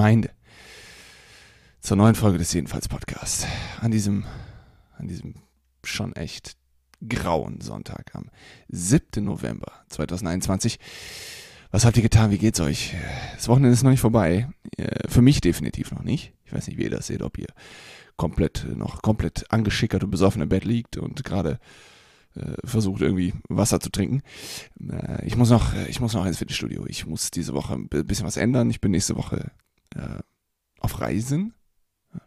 Gemeinde, zur neuen Folge des Jedenfalls Podcasts. An diesem, an diesem schon echt grauen Sonntag am 7. November 2021. Was habt ihr getan? Wie geht's euch? Das Wochenende ist noch nicht vorbei. Äh, für mich definitiv noch nicht. Ich weiß nicht, wie ihr das seht, ob ihr komplett, noch komplett angeschickert und besoffen im Bett liegt und gerade äh, versucht irgendwie Wasser zu trinken. Äh, ich muss noch, ich muss noch ins Fitnessstudio. Ich muss diese Woche ein bisschen was ändern. Ich bin nächste Woche äh, auf Reisen.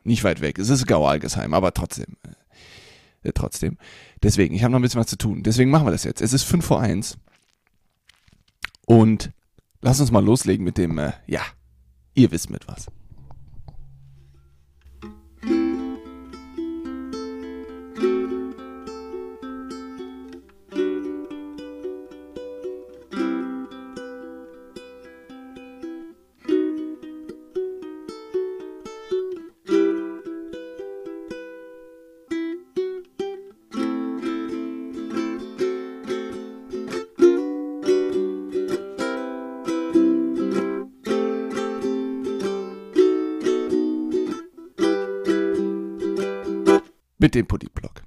Nicht weit weg. Es ist Gau-Algesheim, aber trotzdem. Äh, trotzdem. Deswegen, ich habe noch ein bisschen was zu tun. Deswegen machen wir das jetzt. Es ist 5 vor 1. Und lass uns mal loslegen mit dem, äh, ja, ihr wisst mit was. Mit dem Politblog.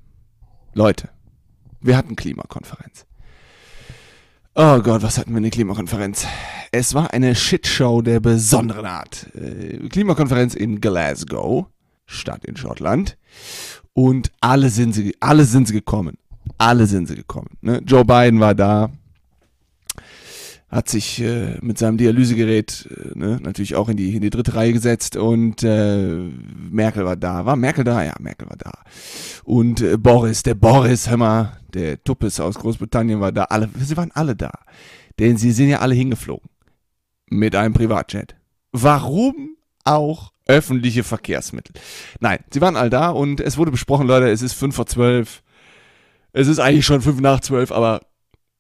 Leute, wir hatten Klimakonferenz. Oh Gott, was hatten wir eine Klimakonferenz? Es war eine Shitshow der besonderen Art. Äh, Klimakonferenz in Glasgow, Stadt in Schottland. Und alle sind sie, alle sind sie gekommen. Alle sind sie gekommen. Ne? Joe Biden war da, hat sich äh, mit seinem Dialysegerät äh, ne, natürlich auch in die, in die dritte Reihe gesetzt und äh, Merkel war da. War Merkel da? Ja, Merkel war da. Und äh, Boris, der Boris, hör mal, der Tuppes aus Großbritannien war da. Alle, sie waren alle da. Denn sie sind ja alle hingeflogen. Mit einem Privatjet. Warum auch öffentliche Verkehrsmittel? Nein, sie waren alle da und es wurde besprochen, Leute, es ist fünf vor zwölf. Es ist eigentlich schon fünf nach zwölf, aber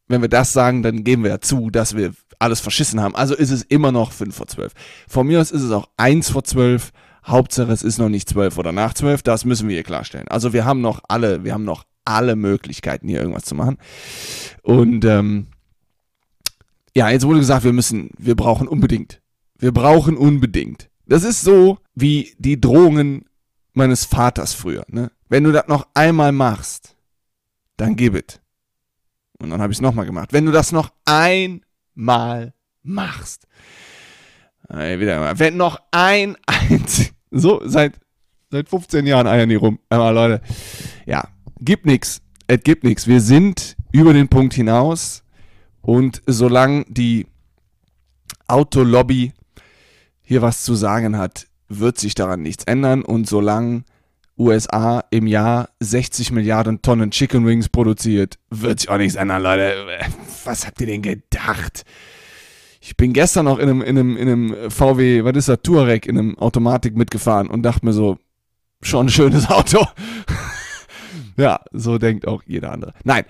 wenn wir das sagen, dann geben wir ja zu, dass wir alles verschissen haben. Also ist es immer noch 5 vor 12. Von mir aus ist es auch 1 vor 12. Hauptsache es ist noch nicht 12 oder nach 12. Das müssen wir hier klarstellen. Also wir haben noch alle, wir haben noch alle Möglichkeiten hier irgendwas zu machen. Und ähm, ja, jetzt wurde gesagt, wir müssen, wir brauchen unbedingt. Wir brauchen unbedingt. Das ist so wie die Drohungen meines Vaters früher. Ne? Wenn du das noch einmal machst, dann gib es. Und dann habe ich es nochmal gemacht. Wenn du das noch einmal machst, wieder mal, wenn noch ein einzig, so seit, seit 15 Jahren eiern die rum. Aber Leute, ja, gibt nichts. Es gibt nichts. Wir sind über den Punkt hinaus und solange die Autolobby hier was zu sagen hat, wird sich daran nichts ändern und solange USA im Jahr 60 Milliarden Tonnen Chicken Wings produziert. Wird sich auch nichts ändern, Leute. Was habt ihr denn gedacht? Ich bin gestern noch in einem, in einem, in einem VW, was ist das, Touareg, in einem Automatik mitgefahren und dachte mir so, schon ein schönes Auto. ja, so denkt auch jeder andere. Nein,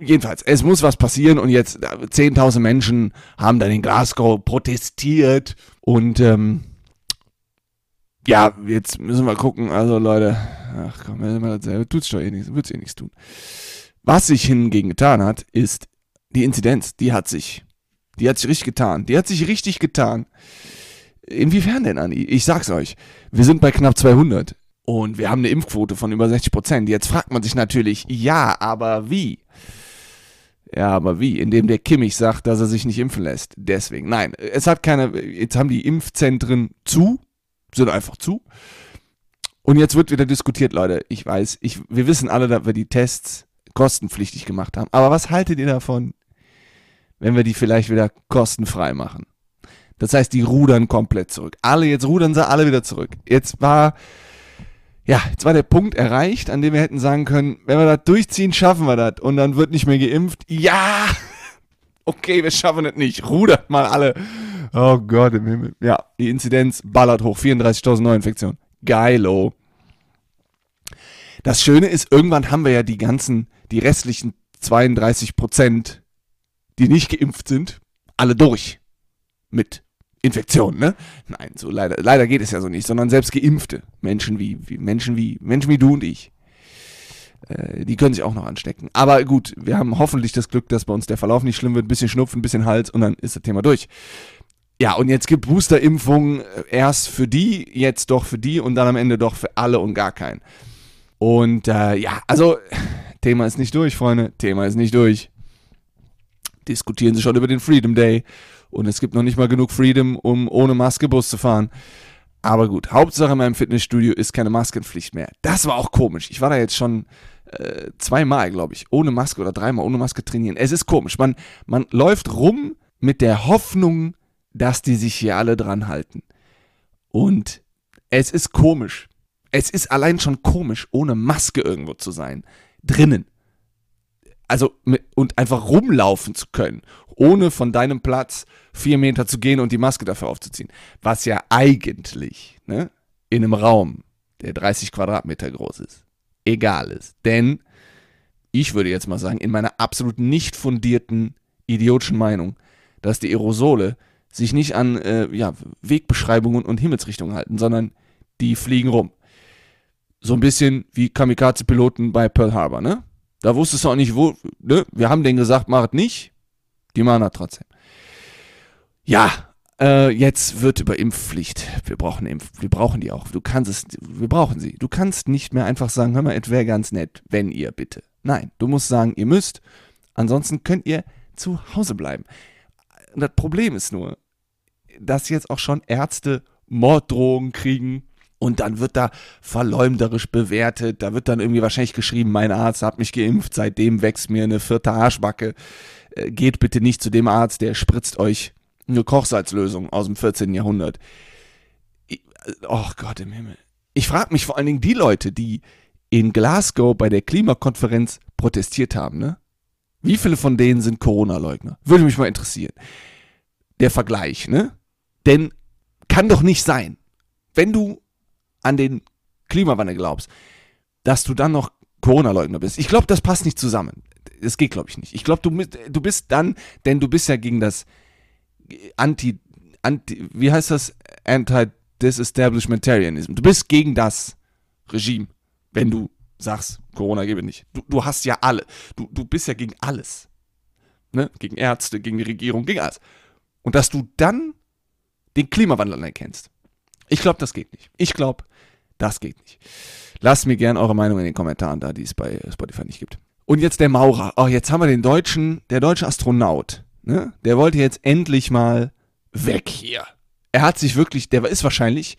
jedenfalls, es muss was passieren und jetzt 10.000 Menschen haben dann in Glasgow protestiert und ähm, ja, jetzt müssen wir gucken. Also Leute, ach komm, wenn wir dasselbe tut's doch eh nichts, wird's eh nichts tun. Was sich hingegen getan hat, ist die Inzidenz. Die hat sich, die hat sich richtig getan. Die hat sich richtig getan. Inwiefern denn, Anni? Ich sag's euch. Wir sind bei knapp 200 und wir haben eine Impfquote von über 60 Prozent. Jetzt fragt man sich natürlich, ja, aber wie? Ja, aber wie? Indem der Kimmich sagt, dass er sich nicht impfen lässt. Deswegen. Nein, es hat keine, jetzt haben die Impfzentren zu, sind einfach zu. Und jetzt wird wieder diskutiert, Leute. Ich weiß, ich, wir wissen alle, dass wir die Tests kostenpflichtig gemacht haben. Aber was haltet ihr davon, wenn wir die vielleicht wieder kostenfrei machen? Das heißt, die rudern komplett zurück. Alle, jetzt rudern sie alle wieder zurück. Jetzt war, ja, jetzt war der Punkt erreicht, an dem wir hätten sagen können, wenn wir das durchziehen, schaffen wir das. Und dann wird nicht mehr geimpft. Ja! Okay, wir schaffen es nicht. Rudert mal alle Oh Gott im Himmel. Ja, die Inzidenz ballert hoch. 34.000 Neuinfektionen. Geilo. Das Schöne ist, irgendwann haben wir ja die ganzen, die restlichen 32 Prozent, die nicht geimpft sind, alle durch. Mit Infektionen, ne? Nein, so leider, leider geht es ja so nicht, sondern selbst geimpfte Menschen wie, wie Menschen wie, Menschen wie du und ich. Äh, die können sich auch noch anstecken. Aber gut, wir haben hoffentlich das Glück, dass bei uns der Verlauf nicht schlimm wird. Ein bisschen Schnupfen, ein bisschen Hals und dann ist das Thema durch. Ja, und jetzt gibt Boosterimpfungen erst für die, jetzt doch für die und dann am Ende doch für alle und gar keinen. Und äh, ja, also Thema ist nicht durch, Freunde. Thema ist nicht durch. Diskutieren Sie schon über den Freedom Day. Und es gibt noch nicht mal genug Freedom, um ohne Maske Bus zu fahren. Aber gut, Hauptsache in meinem Fitnessstudio ist keine Maskenpflicht mehr. Das war auch komisch. Ich war da jetzt schon äh, zweimal, glaube ich, ohne Maske oder dreimal ohne Maske trainieren. Es ist komisch. Man, man läuft rum mit der Hoffnung, dass die sich hier alle dran halten. Und es ist komisch. Es ist allein schon komisch, ohne Maske irgendwo zu sein. Drinnen. Also, und einfach rumlaufen zu können, ohne von deinem Platz vier Meter zu gehen und die Maske dafür aufzuziehen. Was ja eigentlich, ne, in einem Raum, der 30 Quadratmeter groß ist, egal ist. Denn, ich würde jetzt mal sagen, in meiner absolut nicht fundierten, idiotischen Meinung, dass die Aerosole sich nicht an äh, ja, Wegbeschreibungen und Himmelsrichtungen halten, sondern die fliegen rum. So ein bisschen wie Kamikaze-Piloten bei Pearl Harbor, ne? Da wusstest du auch nicht, wo, ne? Wir haben denen gesagt, mach es nicht. Die machen das trotzdem. Ja, äh, jetzt wird über Impfpflicht. Wir brauchen Impf, wir brauchen die auch. Du kannst es, wir brauchen sie. Du kannst nicht mehr einfach sagen, hör mal, es wäre ganz nett, wenn ihr bitte. Nein, du musst sagen, ihr müsst. Ansonsten könnt ihr zu Hause bleiben. Das Problem ist nur, dass jetzt auch schon Ärzte Morddrohungen kriegen und dann wird da verleumderisch bewertet. Da wird dann irgendwie wahrscheinlich geschrieben, mein Arzt hat mich geimpft, seitdem wächst mir eine vierte Arschbacke. Äh, geht bitte nicht zu dem Arzt, der spritzt euch eine Kochsalzlösung aus dem 14. Jahrhundert. Ich, oh Gott im Himmel. Ich frage mich vor allen Dingen die Leute, die in Glasgow bei der Klimakonferenz protestiert haben, ne? Wie viele von denen sind Corona-Leugner? Würde mich mal interessieren. Der Vergleich, ne? Denn kann doch nicht sein, wenn du an den Klimawandel glaubst, dass du dann noch Corona-Leugner bist. Ich glaube, das passt nicht zusammen. Das geht, glaube ich, nicht. Ich glaube, du, du bist dann, denn du bist ja gegen das Anti, Anti wie heißt das? Anti-Disestablishmentarianism. Du bist gegen das Regime, wenn du sagst, Corona gebe nicht. Du, du hast ja alle. Du, du bist ja gegen alles. Ne? Gegen Ärzte, gegen die Regierung, gegen alles. Und dass du dann den Klimawandel anerkennst. Ich glaube, das geht nicht. Ich glaube, das geht nicht. Lasst mir gerne eure Meinung in den Kommentaren da, die es bei Spotify nicht gibt. Und jetzt der Maurer. Oh, jetzt haben wir den deutschen, der deutsche Astronaut. Ne? Der wollte jetzt endlich mal weg hier. Er hat sich wirklich, der ist wahrscheinlich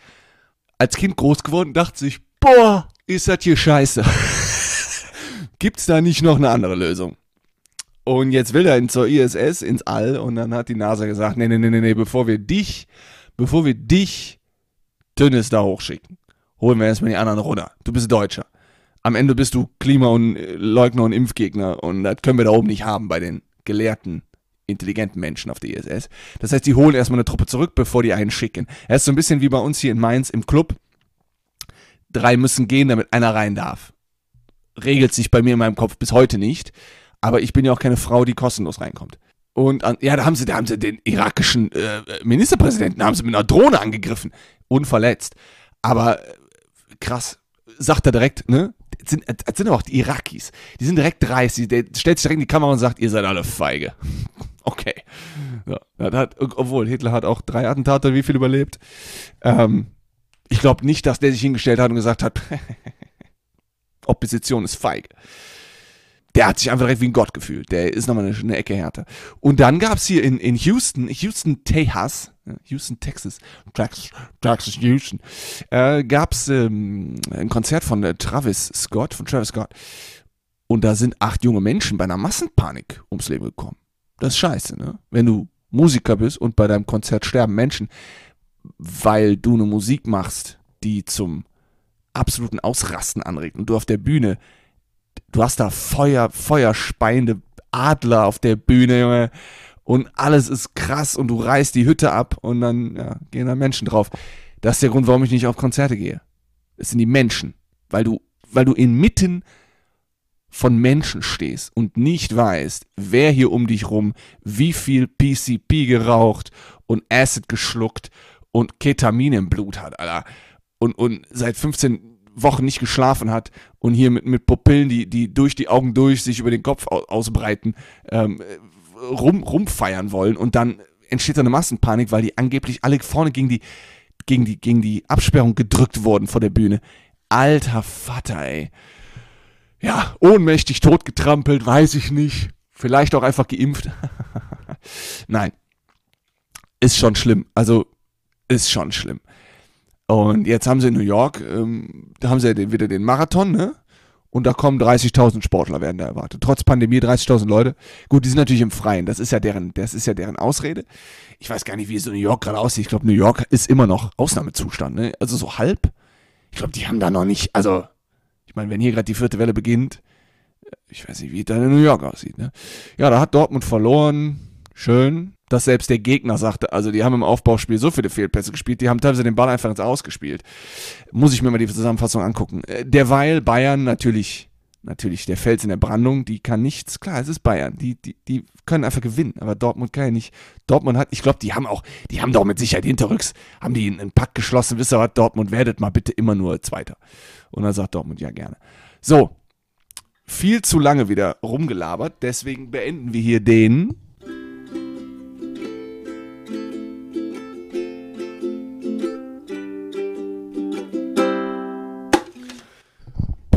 als Kind groß geworden, dachte sich, boah, ist das hier scheiße. Gibt's da nicht noch eine andere Lösung? Und jetzt will er zur ISS ins All und dann hat die NASA gesagt, nee, nee, nee, nee, bevor wir dich, bevor wir dich Dünnes da hochschicken, holen wir erstmal die anderen runter. Du bist Deutscher. Am Ende bist du Klima- und äh, Leugner und Impfgegner und das können wir da oben nicht haben bei den gelehrten, intelligenten Menschen auf der ISS. Das heißt, die holen erstmal eine Truppe zurück, bevor die einen schicken. Er ist so ein bisschen wie bei uns hier in Mainz im Club. Drei müssen gehen, damit einer rein darf. Regelt sich bei mir in meinem Kopf bis heute nicht. Aber ich bin ja auch keine Frau, die kostenlos reinkommt. Und an, ja, da haben sie, da haben sie den irakischen äh, Ministerpräsidenten haben sie mit einer Drohne angegriffen, unverletzt. Aber äh, krass, sagt er direkt, ne? Das sind, das sind aber auch die Irakis. Die sind direkt dreist. Der stellt sich direkt in die Kamera und sagt, ihr seid alle feige. okay. Ja, hat, obwohl, Hitler hat auch drei Attentate, wie viel überlebt. Ähm, ich glaube nicht, dass der sich hingestellt hat und gesagt hat, Opposition ist feige der hat sich einfach direkt wie ein Gott gefühlt. Der ist nochmal eine, eine Ecke härter. Und dann gab es hier in, in Houston, Houston, Texas, Houston, Texas, Texas, Texas Houston, äh, gab es ähm, ein Konzert von äh, Travis Scott, von Travis Scott. Und da sind acht junge Menschen bei einer Massenpanik ums Leben gekommen. Das ist scheiße, ne? Wenn du Musiker bist und bei deinem Konzert sterben Menschen, weil du eine Musik machst, die zum absoluten Ausrasten anregt und du auf der Bühne du hast da Feuer, feuerspeiende Adler auf der Bühne, Junge. Und alles ist krass und du reißt die Hütte ab und dann ja, gehen da Menschen drauf. Das ist der Grund, warum ich nicht auf Konzerte gehe. Es sind die Menschen. Weil du, weil du inmitten von Menschen stehst und nicht weißt, wer hier um dich rum wie viel PCP geraucht und Acid geschluckt und Ketamin im Blut hat, Alter. Und, und seit 15 Wochen nicht geschlafen hat und hier mit, mit Pupillen, die, die durch die Augen durch sich über den Kopf ausbreiten, ähm, rum, rumfeiern wollen und dann entsteht da eine Massenpanik, weil die angeblich alle vorne gegen die, gegen die, gegen die Absperrung gedrückt wurden vor der Bühne. Alter Vater, ey. Ja, ohnmächtig totgetrampelt, weiß ich nicht. Vielleicht auch einfach geimpft. Nein. Ist schon schlimm. Also, ist schon schlimm. Und jetzt haben sie in New York, ähm, da haben sie ja wieder den Marathon, ne? Und da kommen 30.000 Sportler, werden da erwartet. Trotz Pandemie 30.000 Leute. Gut, die sind natürlich im Freien. Das ist ja deren, das ist ja deren Ausrede. Ich weiß gar nicht, wie es in New York gerade aussieht. Ich glaube, New York ist immer noch Ausnahmezustand, ne? Also so halb. Ich glaube, die haben da noch nicht, also, ich meine, wenn hier gerade die vierte Welle beginnt, ich weiß nicht, wie es da in New York aussieht, ne? Ja, da hat Dortmund verloren. Schön dass selbst der Gegner sagte, also die haben im Aufbauspiel so viele Fehlpässe gespielt, die haben teilweise den Ball einfach ins Ausgespielt. Muss ich mir mal die Zusammenfassung angucken. Äh, derweil Bayern natürlich, natürlich der Fels in der Brandung, die kann nichts, klar, es ist Bayern, die, die, die können einfach gewinnen, aber Dortmund kann ja nicht. Dortmund hat, ich glaube, die haben auch, die haben doch mit Sicherheit hinterrücks, haben die einen Pakt geschlossen, wisst ihr was, Dortmund werdet mal bitte immer nur Zweiter. Und dann sagt Dortmund ja gerne. So, viel zu lange wieder rumgelabert, deswegen beenden wir hier den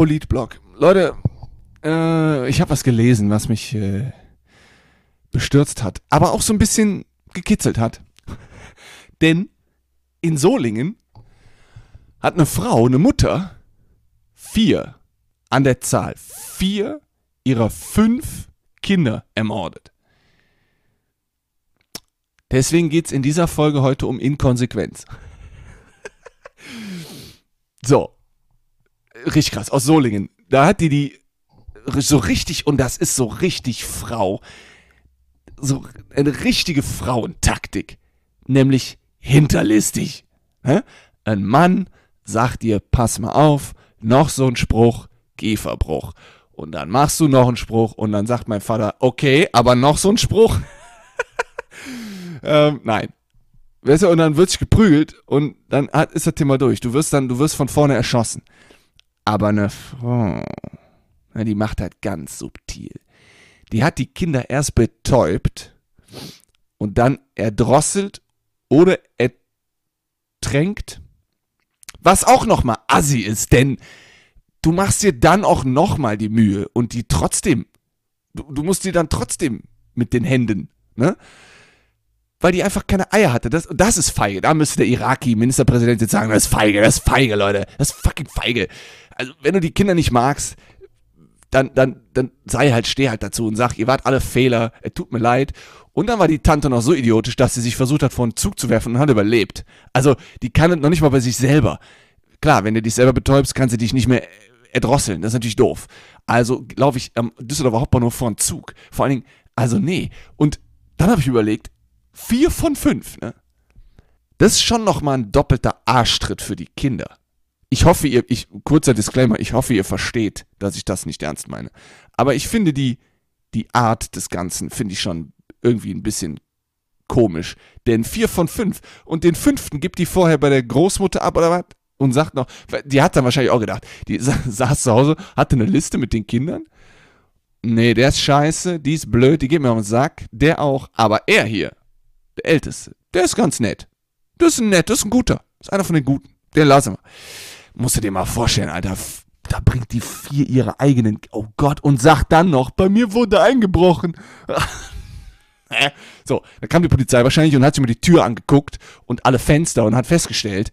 Politblog. Leute, äh, ich habe was gelesen, was mich äh, bestürzt hat, aber auch so ein bisschen gekitzelt hat. Denn in Solingen hat eine Frau, eine Mutter, vier an der Zahl, vier ihrer fünf Kinder ermordet. Deswegen geht es in dieser Folge heute um Inkonsequenz. so, richtig krass, aus Solingen. Da hat die die so richtig, und das ist so richtig Frau, so eine richtige Frauentaktik, nämlich hinterlistig. Ein Mann sagt dir, pass mal auf, noch so ein Spruch, Gehverbruch. Und dann machst du noch einen Spruch und dann sagt mein Vater, okay, aber noch so ein Spruch. ähm, nein. Weißt du, und dann wird sich geprügelt und dann ist das Thema durch. Du wirst dann, du wirst von vorne erschossen. Aber eine Frau, die macht halt ganz subtil. Die hat die Kinder erst betäubt und dann erdrosselt oder ertränkt. Was auch nochmal assi ist, denn du machst dir dann auch nochmal die Mühe und die trotzdem, du, du musst dir dann trotzdem mit den Händen, ne? Weil die einfach keine Eier hatte. Das, das ist feige. Da müsste der Iraki-Ministerpräsident jetzt sagen, das ist feige, das ist feige, Leute. Das ist fucking feige also wenn du die Kinder nicht magst, dann, dann, dann sei halt, steh halt dazu und sag, ihr wart alle Fehler, es tut mir leid. Und dann war die Tante noch so idiotisch, dass sie sich versucht hat, vor einen Zug zu werfen und hat überlebt. Also, die kann noch nicht mal bei sich selber. Klar, wenn du dich selber betäubst, kann sie dich nicht mehr erdrosseln. Das ist natürlich doof. Also laufe ich am Düsseldorfer Hauptbahnhof vor einen Zug. Vor allen Dingen, also nee. Und dann habe ich überlegt, vier von fünf, ne? Das ist schon nochmal ein doppelter Arschtritt für die Kinder ich hoffe, ihr, ich, kurzer Disclaimer, ich hoffe, ihr versteht, dass ich das nicht ernst meine. Aber ich finde die, die Art des Ganzen, finde ich schon irgendwie ein bisschen komisch. Denn vier von fünf und den fünften gibt die vorher bei der Großmutter ab oder was? Und sagt noch, die hat dann wahrscheinlich auch gedacht, die saß zu Hause, hatte eine Liste mit den Kindern. Nee, der ist scheiße, die ist blöd, die geht mir auf den Sack, der auch. Aber er hier, der Älteste, der ist ganz nett. Das ist ein nett, das ist ein guter. Das ist einer von den Guten. Den lassen wir. Musst du dir mal vorstellen, Alter. Da bringt die vier ihre eigenen. Oh Gott, und sagt dann noch, bei mir wurde eingebrochen. so, dann kam die Polizei wahrscheinlich und hat sich mal die Tür angeguckt und alle Fenster und hat festgestellt,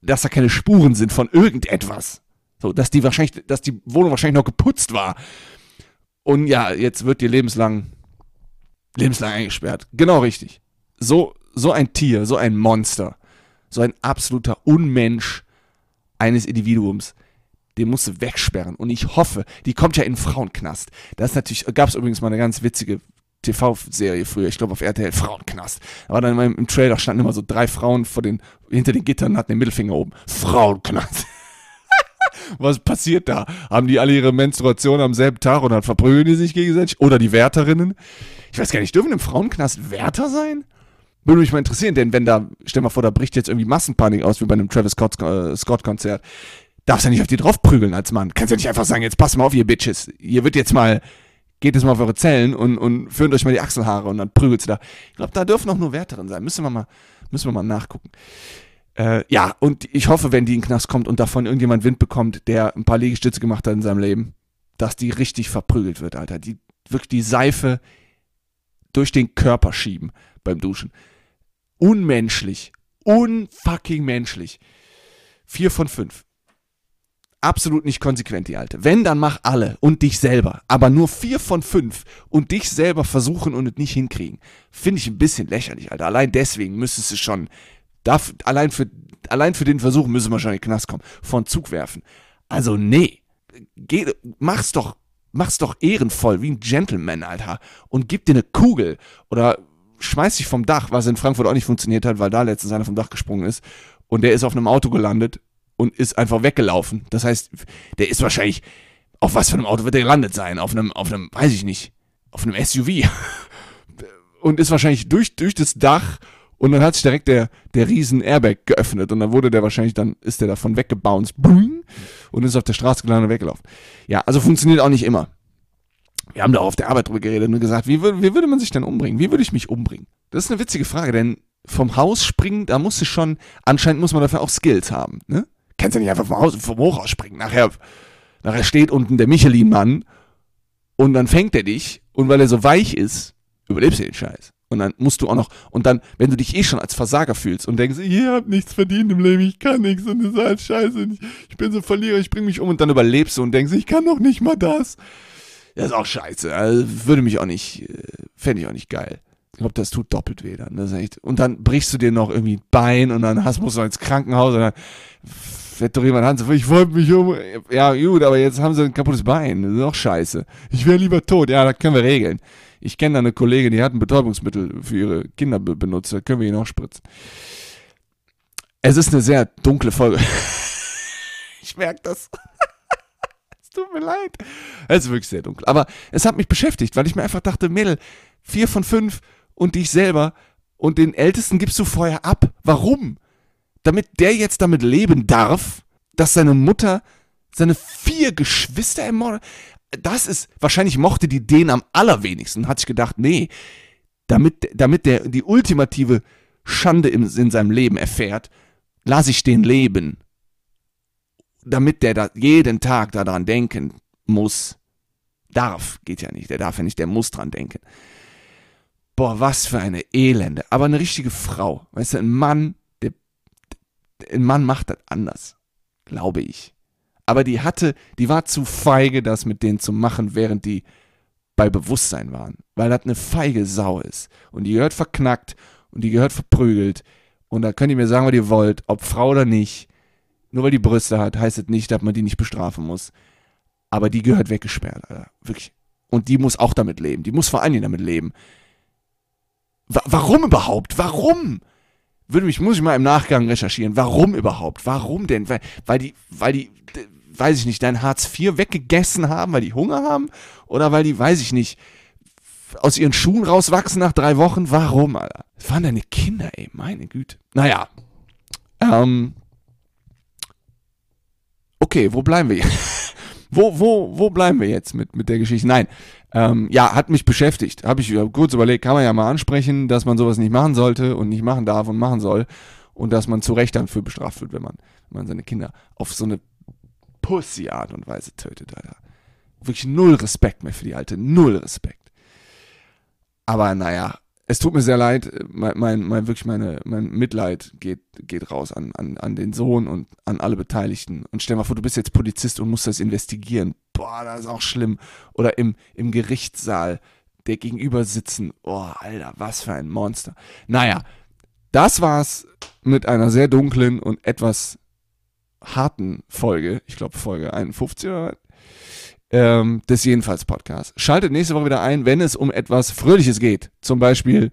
dass da keine Spuren sind von irgendetwas. So, dass die wahrscheinlich, dass die Wohnung wahrscheinlich noch geputzt war. Und ja, jetzt wird die lebenslang, lebenslang eingesperrt. Genau richtig. So, so ein Tier, so ein Monster, so ein absoluter Unmensch eines Individuums, den musst du wegsperren. Und ich hoffe, die kommt ja in den Frauenknast. Das ist natürlich, gab es übrigens mal eine ganz witzige TV-Serie früher, ich glaube auf RTL, Frauenknast. War dann immer im Trailer standen immer so drei Frauen vor den, hinter den Gittern und hatten den Mittelfinger oben. Frauenknast. Was passiert da? Haben die alle ihre Menstruation am selben Tag und dann verprügeln die sich gegenseitig? Oder die Wärterinnen? Ich weiß gar nicht, dürfen im Frauenknast Wärter sein? Würde mich mal interessieren, denn wenn da, stell mal vor, da bricht jetzt irgendwie Massenpanik aus, wie bei einem Travis äh, Scott-Konzert, darfst ja nicht auf die draufprügeln als Mann. Kannst ja nicht einfach sagen, jetzt pass mal auf, ihr Bitches. Hier wird jetzt mal geht jetzt mal auf eure Zellen und, und föhnt euch mal die Achselhaare und dann prügelt sie da. Ich glaube, da dürfen auch nur Werte drin sein. Müssen wir mal, müssen wir mal nachgucken. Äh, ja, und ich hoffe, wenn die in den Knast kommt und davon irgendjemand Wind bekommt, der ein paar Liegestütze gemacht hat in seinem Leben, dass die richtig verprügelt wird, Alter. Die wirklich die Seife durch den Körper schieben beim Duschen. Unmenschlich. Unfucking menschlich. Vier von fünf. Absolut nicht konsequent, die Alte. Wenn, dann mach alle und dich selber. Aber nur vier von fünf und dich selber versuchen und es nicht hinkriegen. Finde ich ein bisschen lächerlich, Alter. Allein deswegen müsstest du schon, darf, allein, für, allein für den Versuch müssen wir schon in den Knast kommen. Von Zug werfen. Also, nee. Geh, mach's doch, mach's doch ehrenvoll, wie ein Gentleman, Alter. Und gib dir eine Kugel. Oder schmeiß dich vom Dach, was in Frankfurt auch nicht funktioniert hat, weil da letztens einer vom Dach gesprungen ist. Und der ist auf einem Auto gelandet und ist einfach weggelaufen. Das heißt, der ist wahrscheinlich, auf was für einem Auto wird der gelandet sein? Auf einem, auf einem, weiß ich nicht, auf einem SUV. und ist wahrscheinlich durch, durch das Dach und dann hat sich direkt der, der riesen Airbag geöffnet und dann wurde der wahrscheinlich, dann ist der davon weggebounced und ist auf der Straße gelandet und weggelaufen. Ja, also funktioniert auch nicht immer. Wir haben da auch auf der Arbeit drüber geredet und gesagt, wie, wie würde man sich denn umbringen? Wie würde ich mich umbringen? Das ist eine witzige Frage, denn vom Haus springen, da muss du schon, anscheinend muss man dafür auch Skills haben, ne? kannst ja nicht einfach vom, Haus, vom Hochhaus springen. Nachher, nachher steht unten der Michelin-Mann und dann fängt er dich und weil er so weich ist, überlebst du den Scheiß. Und dann musst du auch noch, und dann, wenn du dich eh schon als Versager fühlst und denkst, ich hab nichts verdient im Leben, ich kann nichts und das ist halt scheiße, ich bin so Verlierer, ich bring mich um und dann überlebst du und denkst, ich kann doch nicht mal das. Das ist auch scheiße. Also würde mich auch nicht, äh, fände ich auch nicht geil. Ich glaube, das tut doppelt weh dann. Das ist echt. Und dann brichst du dir noch irgendwie ein Bein und dann hast, musst du ins Krankenhaus und dann fährt doch jemand an, ich wollte mich um. Ja, gut, aber jetzt haben sie ein kaputtes Bein. Das ist auch scheiße. Ich wäre lieber tot. Ja, das können wir regeln. Ich kenne da eine Kollegin, die hat ein Betäubungsmittel für ihre Kinder be benutzt. Da können wir ihn auch spritzen. Es ist eine sehr dunkle Folge. ich merke das. Tut mir leid. Es ist wirklich sehr dunkel. Aber es hat mich beschäftigt, weil ich mir einfach dachte, Mädel, vier von fünf und dich selber und den Ältesten gibst du vorher ab. Warum? damit der jetzt damit leben darf, dass seine Mutter seine vier Geschwister ermordet. Das ist, wahrscheinlich mochte die den am allerwenigsten, hat sich gedacht, nee, damit, damit der die ultimative Schande in, in seinem Leben erfährt, lasse ich den leben. Damit der da jeden Tag daran denken muss. Darf, geht ja nicht, der darf ja nicht, der muss dran denken. Boah, was für eine Elende. Aber eine richtige Frau. Weißt du, ein Mann, ein Mann macht das anders, glaube ich. Aber die hatte, die war zu feige, das mit denen zu machen, während die bei Bewusstsein waren. Weil das eine feige Sau ist. Und die gehört verknackt und die gehört verprügelt. Und da könnt ihr mir sagen, was ihr wollt, ob Frau oder nicht. Nur weil die Brüste hat, heißt es das nicht, dass man die nicht bestrafen muss. Aber die gehört weggesperrt, Alter. Wirklich. Und die muss auch damit leben. Die muss vor allen Dingen damit leben. Wa warum überhaupt? Warum? würde mich, muss ich mal im Nachgang recherchieren. Warum überhaupt? Warum denn? Weil, weil die, weil die, weiß ich nicht, dein Hartz IV weggegessen haben, weil die Hunger haben? Oder weil die, weiß ich nicht, aus ihren Schuhen rauswachsen nach drei Wochen? Warum, Alter? Das waren deine Kinder, ey, meine Güte. Naja. Ähm. Okay, wo bleiben wir jetzt? wo, wo, wo bleiben wir jetzt mit, mit der Geschichte? Nein, ähm, ja, hat mich beschäftigt. Habe ich kurz überlegt, kann man ja mal ansprechen, dass man sowas nicht machen sollte und nicht machen darf und machen soll. Und dass man zu Recht dann für bestraft wird, wenn man, wenn man seine Kinder auf so eine Pussy-Art und Weise tötet, Alter. Wirklich null Respekt mehr für die Alte. Null Respekt. Aber naja, es tut mir sehr leid, mein, mein, mein, wirklich meine, mein Mitleid geht, geht raus an, an, an den Sohn und an alle Beteiligten. Und stell mal vor, du bist jetzt Polizist und musst das investigieren. Boah, das ist auch schlimm. Oder im, im Gerichtssaal der gegenüber sitzen. Oh, Alter, was für ein Monster. Naja, das war's mit einer sehr dunklen und etwas harten Folge. Ich glaube, Folge 51 oder was? Ähm, des Jedenfalls Podcasts. Schaltet nächste Woche wieder ein, wenn es um etwas Fröhliches geht. Zum Beispiel,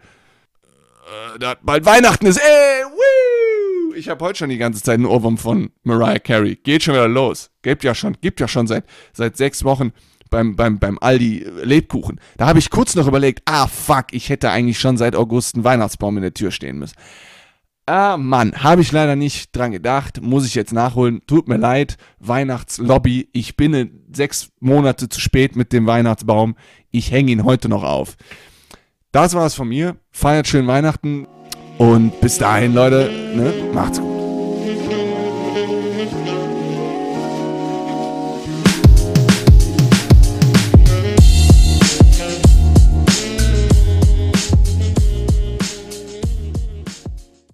äh, bald Weihnachten ist. Ey, woo! Ich habe heute schon die ganze Zeit einen Ohrwurm von Mariah Carey. Geht schon wieder los. Gibt ja schon, gibt ja schon seit, seit sechs Wochen beim, beim, beim Aldi Lebkuchen. Da habe ich kurz noch überlegt, ah fuck, ich hätte eigentlich schon seit August einen Weihnachtsbaum in der Tür stehen müssen. Ah, Mann, habe ich leider nicht dran gedacht. Muss ich jetzt nachholen. Tut mir leid. Weihnachtslobby. Ich bin sechs Monate zu spät mit dem Weihnachtsbaum. Ich hänge ihn heute noch auf. Das war's von mir. Feiert schön Weihnachten. Und bis dahin, Leute, ne, macht's gut.